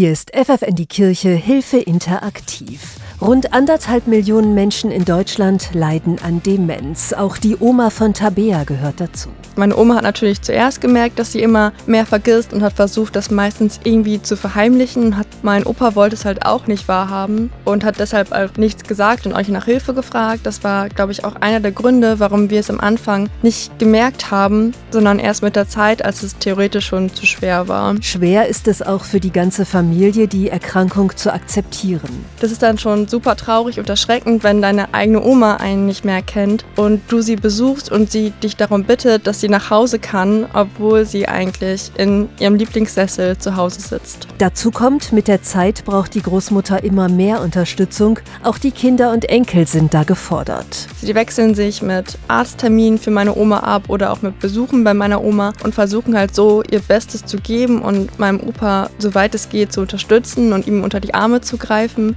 Hier ist FFN die Kirche Hilfe interaktiv. Rund anderthalb Millionen Menschen in Deutschland leiden an Demenz. Auch die Oma von Tabea gehört dazu. Meine Oma hat natürlich zuerst gemerkt, dass sie immer mehr vergisst und hat versucht, das meistens irgendwie zu verheimlichen. Hat, mein Opa wollte es halt auch nicht wahrhaben und hat deshalb auch nichts gesagt und euch nach Hilfe gefragt. Das war, glaube ich, auch einer der Gründe, warum wir es am Anfang nicht gemerkt haben, sondern erst mit der Zeit, als es theoretisch schon zu schwer war. Schwer ist es auch für die ganze Familie, die Erkrankung zu akzeptieren. Das ist dann schon super traurig und erschreckend, wenn deine eigene Oma einen nicht mehr kennt und du sie besuchst und sie dich darum bittet, dass sie nach Hause kann, obwohl sie eigentlich in ihrem Lieblingssessel zu Hause sitzt. Dazu kommt, mit der Zeit braucht die Großmutter immer mehr Unterstützung. Auch die Kinder und Enkel sind da gefordert. Sie wechseln sich mit Arztterminen für meine Oma ab oder auch mit Besuchen bei meiner Oma und versuchen halt so ihr Bestes zu geben und meinem Opa, soweit es geht, zu unterstützen und ihm unter die Arme zu greifen.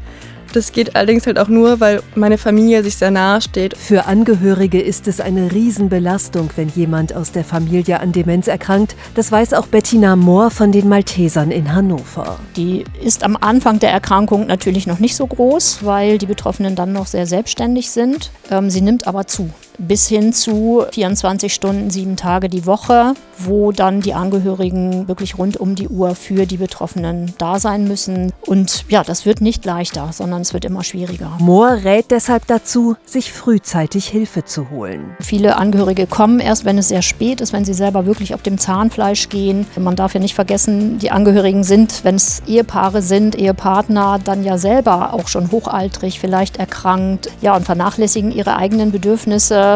Das geht allerdings halt auch nur, weil meine Familie sich sehr nahe steht. Für Angehörige ist es eine Riesenbelastung, wenn jemand aus der Familie an Demenz erkrankt. Das weiß auch Bettina Mohr von den Maltesern in Hannover. Die ist am Anfang der Erkrankung natürlich noch nicht so groß, weil die Betroffenen dann noch sehr selbstständig sind. Ähm, sie nimmt aber zu bis hin zu 24 Stunden, sieben Tage die Woche, wo dann die Angehörigen wirklich rund um die Uhr für die Betroffenen da sein müssen. Und ja, das wird nicht leichter, sondern es wird immer schwieriger. Mohr rät deshalb dazu, sich frühzeitig Hilfe zu holen. Viele Angehörige kommen erst, wenn es sehr spät ist, wenn sie selber wirklich auf dem Zahnfleisch gehen. Man darf ja nicht vergessen, die Angehörigen sind, wenn es Ehepaare sind, Ehepartner, dann ja selber auch schon hochaltrig, vielleicht erkrankt, ja, und vernachlässigen ihre eigenen Bedürfnisse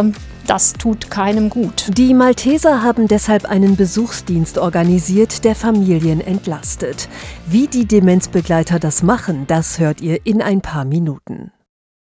das tut keinem gut. Die Malteser haben deshalb einen Besuchsdienst organisiert, der Familien entlastet. Wie die Demenzbegleiter das machen, das hört ihr in ein paar Minuten.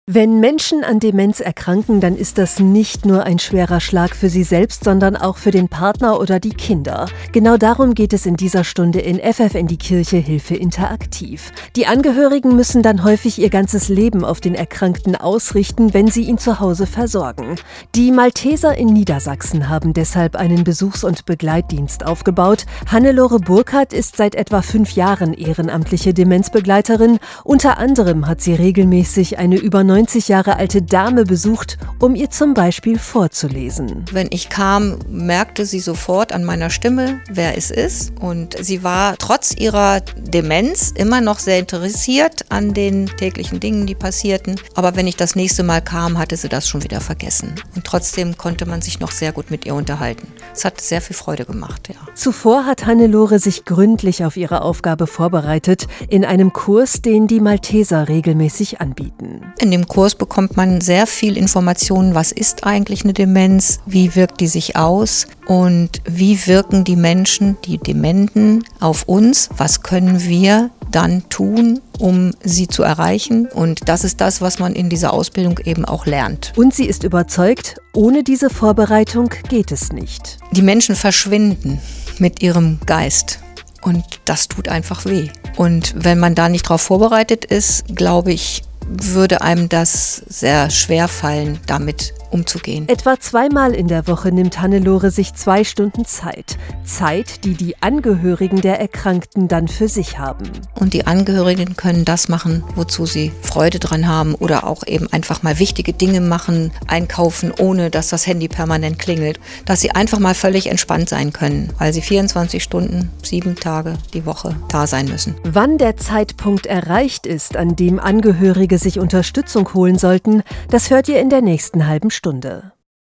Wenn Menschen an Demenz erkranken, dann ist das nicht nur ein schwerer Schlag für sie selbst, sondern auch für den Partner oder die Kinder. Genau darum geht es in dieser Stunde in FF in die Kirche Hilfe interaktiv. Die Angehörigen müssen dann häufig ihr ganzes Leben auf den Erkrankten ausrichten, wenn sie ihn zu Hause versorgen. Die Malteser in Niedersachsen haben deshalb einen Besuchs- und Begleitdienst aufgebaut. Hannelore Burkhardt ist seit etwa fünf Jahren ehrenamtliche Demenzbegleiterin. Unter anderem hat sie regelmäßig eine über 90 Jahre alte Dame besucht, um ihr zum Beispiel vorzulesen. Wenn ich kam, merkte sie sofort an meiner Stimme, wer es ist. Und sie war trotz ihrer Demenz immer noch sehr interessiert an den täglichen Dingen, die passierten. Aber wenn ich das nächste Mal kam, hatte sie das schon wieder vergessen. Und trotzdem konnte man sich noch sehr gut mit ihr unterhalten. Es hat sehr viel Freude gemacht, ja. Zuvor hat Hannelore sich gründlich auf ihre Aufgabe vorbereitet, in einem Kurs, den die Malteser regelmäßig anbieten. In dem Kurs bekommt man sehr viel Informationen, was ist eigentlich eine Demenz, wie wirkt die sich aus und wie wirken die Menschen, die Dementen auf uns, was können wir dann tun, um sie zu erreichen. Und das ist das, was man in dieser Ausbildung eben auch lernt. Und sie ist überzeugt, ohne diese Vorbereitung geht es nicht. Die Menschen verschwinden mit ihrem Geist. Und das tut einfach weh. Und wenn man da nicht darauf vorbereitet ist, glaube ich, würde einem das sehr schwer fallen, damit umzugehen. Etwa zweimal in der Woche nimmt Hannelore sich zwei Stunden Zeit. Zeit, die die Angehörigen der Erkrankten dann für sich haben. Und die Angehörigen können das machen, wozu sie Freude dran haben oder auch eben einfach mal wichtige Dinge machen, einkaufen, ohne dass das Handy permanent klingelt. Dass sie einfach mal völlig entspannt sein können, weil sie 24 Stunden, sieben Tage die Woche da sein müssen. Wann der Zeitpunkt erreicht ist, an dem Angehörige sich Unterstützung holen sollten, das hört ihr in der nächsten halben Stunde. Stunde.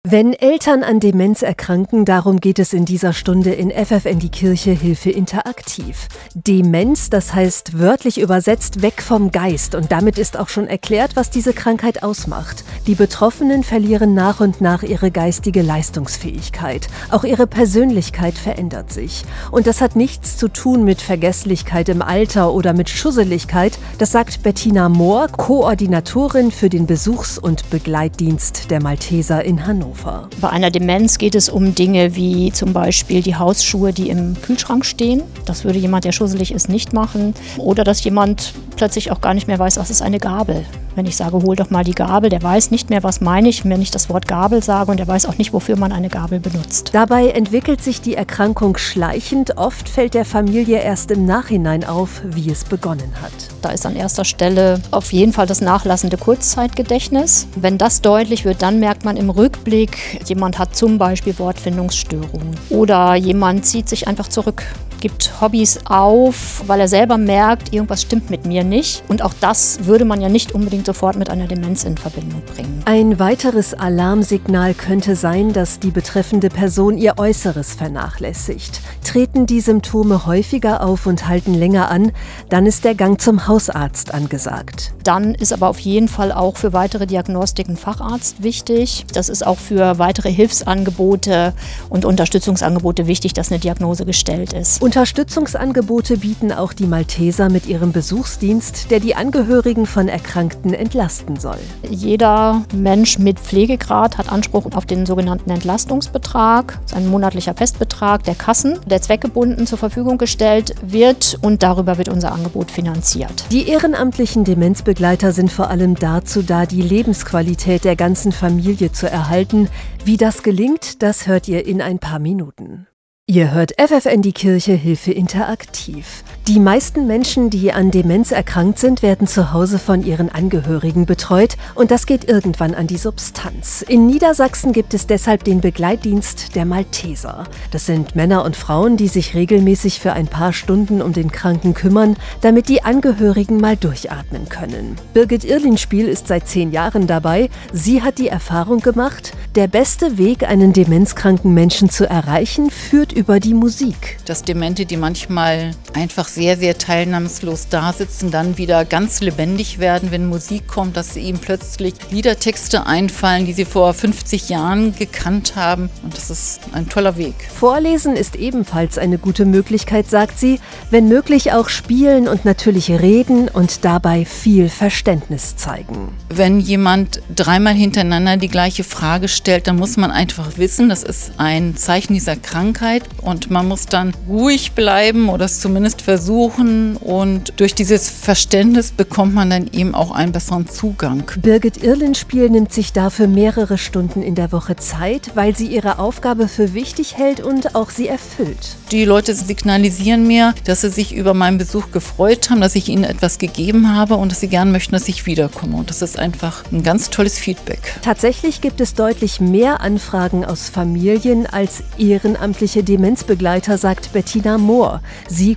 Wenn Eltern an Demenz erkranken, darum geht es in dieser Stunde in FFN die Kirche Hilfe interaktiv. Demenz, das heißt wörtlich übersetzt weg vom Geist und damit ist auch schon erklärt, was diese Krankheit ausmacht. Die Betroffenen verlieren nach und nach ihre geistige Leistungsfähigkeit. Auch ihre Persönlichkeit verändert sich. Und das hat nichts zu tun mit Vergesslichkeit im Alter oder mit Schusseligkeit, das sagt Bettina Mohr, Koordinatorin für den Besuchs- und Begleitdienst der Malteser in Hannover. Hannover. Bei einer Demenz geht es um Dinge wie zum Beispiel die Hausschuhe, die im Kühlschrank stehen. Das würde jemand, der schusselig ist, nicht machen. Oder dass jemand plötzlich auch gar nicht mehr weiß, was ist eine Gabel. Wenn ich sage, hol doch mal die Gabel, der weiß nicht mehr, was meine ich, wenn ich das Wort Gabel sage und der weiß auch nicht, wofür man eine Gabel benutzt. Dabei entwickelt sich die Erkrankung schleichend. Oft fällt der Familie erst im Nachhinein auf, wie es begonnen hat. Da ist an erster Stelle auf jeden Fall das nachlassende Kurzzeitgedächtnis. Wenn das deutlich wird, dann merkt man im Rückblick, jemand hat zum Beispiel Wortfindungsstörungen oder jemand zieht sich einfach zurück gibt Hobbys auf, weil er selber merkt, irgendwas stimmt mit mir nicht. Und auch das würde man ja nicht unbedingt sofort mit einer Demenz in Verbindung bringen. Ein weiteres Alarmsignal könnte sein, dass die betreffende Person ihr Äußeres vernachlässigt. Treten die Symptome häufiger auf und halten länger an, dann ist der Gang zum Hausarzt angesagt. Dann ist aber auf jeden Fall auch für weitere Diagnostiken Facharzt wichtig. Das ist auch für weitere Hilfsangebote und Unterstützungsangebote wichtig, dass eine Diagnose gestellt ist. Unterstützungsangebote bieten auch die Malteser mit ihrem Besuchsdienst, der die Angehörigen von Erkrankten entlasten soll. Jeder Mensch mit Pflegegrad hat Anspruch auf den sogenannten Entlastungsbetrag. Das ist ein monatlicher Festbetrag der Kassen, der zweckgebunden zur Verfügung gestellt wird und darüber wird unser Angebot finanziert. Die ehrenamtlichen Demenzbegleiter sind vor allem dazu da, die Lebensqualität der ganzen Familie zu erhalten. Wie das gelingt, das hört ihr in ein paar Minuten. Ihr hört FFN die Kirche Hilfe interaktiv. Die meisten Menschen, die an Demenz erkrankt sind, werden zu Hause von ihren Angehörigen betreut und das geht irgendwann an die Substanz. In Niedersachsen gibt es deshalb den Begleitdienst der Malteser. Das sind Männer und Frauen, die sich regelmäßig für ein paar Stunden um den Kranken kümmern, damit die Angehörigen mal durchatmen können. Birgit Irlinspiel ist seit zehn Jahren dabei. Sie hat die Erfahrung gemacht, der beste Weg, einen demenzkranken Menschen zu erreichen, führt über die Musik. Dass Demente, die manchmal einfach sehr, sehr teilnahmslos da sitzen, dann wieder ganz lebendig werden, wenn Musik kommt, dass sie ihnen plötzlich Liedertexte einfallen, die sie vor 50 Jahren gekannt haben. Und das ist ein toller Weg. Vorlesen ist ebenfalls eine gute Möglichkeit, sagt sie, wenn möglich auch spielen und natürlich reden und dabei viel Verständnis zeigen. Wenn jemand dreimal hintereinander die gleiche Frage stellt, dann muss man einfach wissen, das ist ein Zeichen dieser Krankheit und man muss dann ruhig bleiben oder es zumindest versuchen und durch dieses Verständnis bekommt man dann eben auch einen besseren Zugang. Birgit Irlenspiel nimmt sich dafür mehrere Stunden in der Woche Zeit, weil sie ihre Aufgabe für wichtig hält und auch sie erfüllt. Die Leute signalisieren mir, dass sie sich über meinen Besuch gefreut haben, dass ich ihnen etwas gegeben habe und dass sie gern möchten, dass ich wiederkomme. Und das ist einfach ein ganz tolles Feedback. Tatsächlich gibt es deutlich mehr Anfragen aus Familien als ehrenamtliche Demenzbegleiter, sagt Bettina Mohr. Sie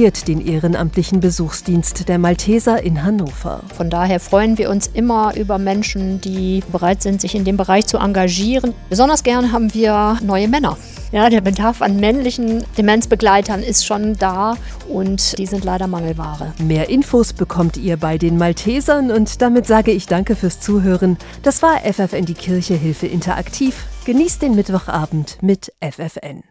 koordiniert den ehrenamtlichen Besuchsdienst der Malteser in Hannover. Von daher freuen wir uns immer über Menschen, die bereit sind, sich in dem Bereich zu engagieren. Besonders gern haben wir neue Männer. Ja, der Bedarf an männlichen Demenzbegleitern ist schon da und die sind leider Mangelware. Mehr Infos bekommt ihr bei den Maltesern und damit sage ich danke fürs Zuhören. Das war FFN die Kirche Hilfe Interaktiv. Genießt den Mittwochabend mit FFN.